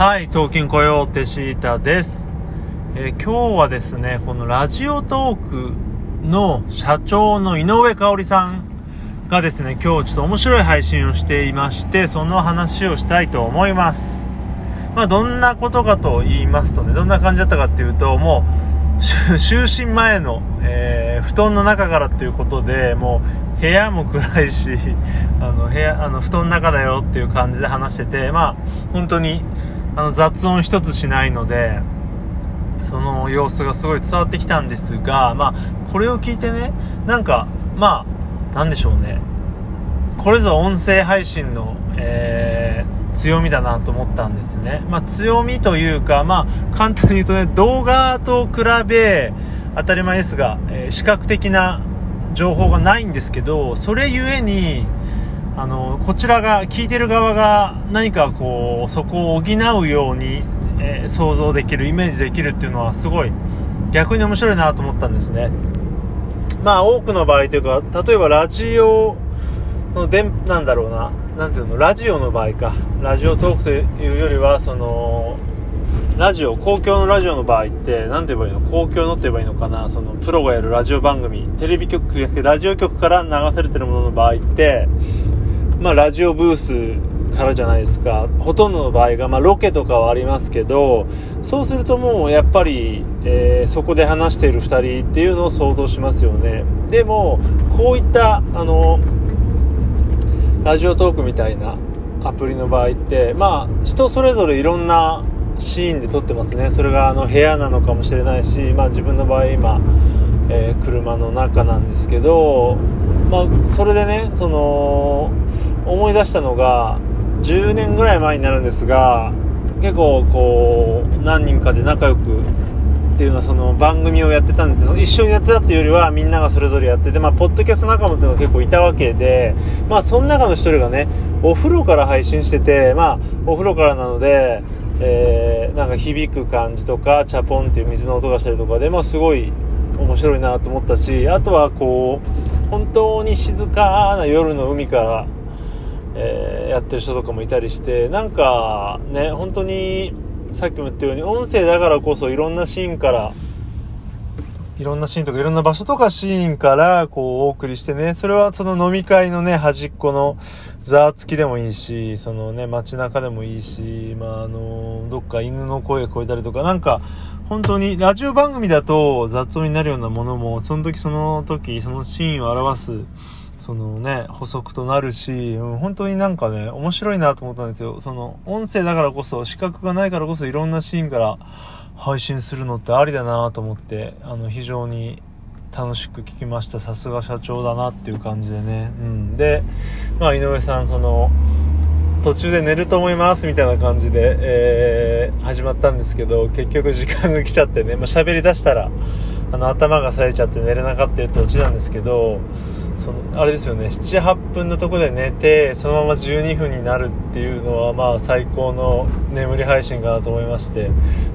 はい、東京雇用手シータです、えー、今日はですね、このラジオトークの社長の井上香織さんがですね、今日ちょっと面白い配信をしていまして、その話をしたいと思います。まあ、どんなことかと言いますとね、どんな感じだったかっていうと、もう、就寝前の、えー、布団の中からっていうことで、もう、部屋も暗いし、あの、部屋、あの、布団の中だよっていう感じで話してて、まあ、本当に、あの雑音一つしないのでその様子がすごい伝わってきたんですがまあこれを聞いてねなんかまあなんでしょうねこれぞ音声配信の、えー、強みだなと思ったんですね。まあ、強みというか、まあ、簡単に言うとね、動画と比べ、当たり前ですが、えー、視覚的な情報がないんですけど、それゆえに、あのこちらが聞いてる側が何かこうそこを補うように、えー、想像できるイメージできるっていうのはすごい逆に面白いなと思ったんですね。まあ多くの場合というか例えばラジオのでなんだろうな。何ていうの？ラジオの場合か。ラジオトークというよりはそのラジオ公共のラジオの場合って何て言えばいいの？公共のって言えばいいのかな？そのプロがやるラジオ番組。テレビ局ラジオ局から流されてるものの場合ってまあ、ラジオブースからじゃないですか。ほとんどの場合が、まあ、ロケとかはありますけどそうするともうやっぱり、えー、そこで話している2人っていうのを想像しますよね。でもこういったあのラジオトークみたいなアプリの場合ってまあ人それぞれいろんなシーンで撮ってますね。それがあの部屋なのかもしれないし、まあ、自分の場合今、えー、車の中なんですけど、まあ、それでねその思い出したのが10年ぐらい前になるんですが結構こう何人かで仲良くっていうのはその番組をやってたんです。けど一緒にやってたっていうよりはみんながそれぞれやってて、まあ、ポッドキャスト仲間っていうのが結構いたわけで、まあ、その中の一人がねお風呂から配信してて、まあ、お風呂からなので、えー、なんか響く感じとかチャポンっていう水の音がしたりとかで、まあ、すごい面白いなと思ったしあとはこう本当に静かな夜の海からえー、やってる人とかもいたりしてなんかね本当にさっきも言ったように音声だからこそいろんなシーンからいろんなシーンとかいろんな場所とかシーンからこうお送りしてねそれはその飲み会のね端っこのザーつきでもいいしそのね街中でもいいしまああのどっか犬の声が聞こえたりとかなんか本当にラジオ番組だと雑音になるようなものもその時その時そのシーンを表すそのね、補足となるし、本当になんかね、面白いなと思ったんですよ。その、音声だからこそ、視覚がないからこそ、いろんなシーンから配信するのってありだなと思って、あの、非常に楽しく聞きました。さすが社長だなっていう感じでね。うん。で、まあ、井上さん、その、途中で寝ると思いますみたいな感じで、えー、始まったんですけど、結局時間が来ちゃってね、まあ、喋り出したら、あの、頭が冴えちゃって寝れなかったってオチなんですけど、そのあれですよね78分のとこで寝てそのまま12分になるっていうのはまあ最高の眠り配信かなと思いまして。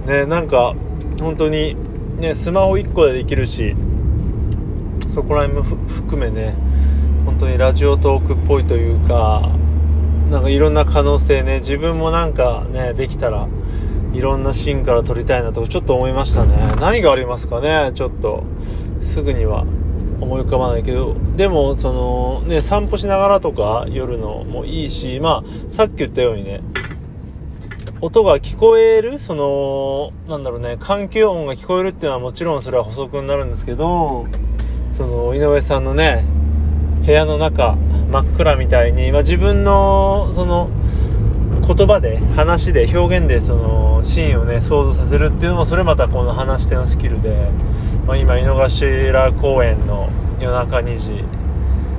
ねなんか本当にねスマホ1個でできるしそこら辺も含めね本当にラジオトークっぽいというかなんかいろんな可能性ね自分もなんかねできたらいろんなシーンから撮りたいなとちょっと思いましたね。何がありますかねちょっと。すぐには。思い浮かばないけどでもそのね散歩しながらとか夜のもいいしまあさっき言ったようにね音が聞こえるそのなんだろうね環境音が聞こえるっていうのはもちろんそれは補足になるんですけどその井上さんのね部屋の中真っ暗みたいに、まあ、自分のその言葉で話で表現でそのシーンをね想像させるっていうのもそれまたこの話し手のスキルでまあ、今井の頭公園の夜中2時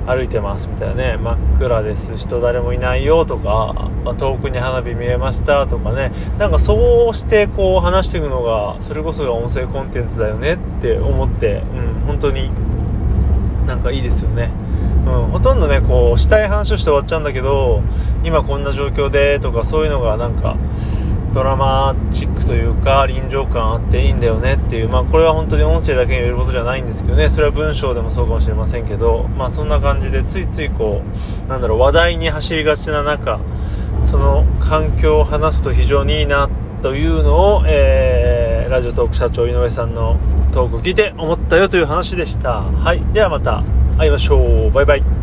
歩いてますみたいなね。真っ暗です。人誰もいないよとか、まあ、遠くに花火見えましたとかね。なんかそうしてこう話していくのがそれこそが音声コンテンツだよねって思って、うん、本当になんかいいですよね。うん、ほとんどねこうしたい話をして終わっちゃうんだけど今こんな状況でとかそういうのがなんかドラマチックというか臨場感あっていいんだよねっていう、まあ、これは本当に音声だけに言えることじゃないんですけどね。それは文章でもそうかもしれませんけど、まあ、そんな感じでついついこうなんだろう話題に走りがちな中その環境を話すと非常にいいなというのを、えー、ラジオトーク社長井上さんのトークを聞いて思ったよという話でした。はい。ではまた会いましょう。バイバイ。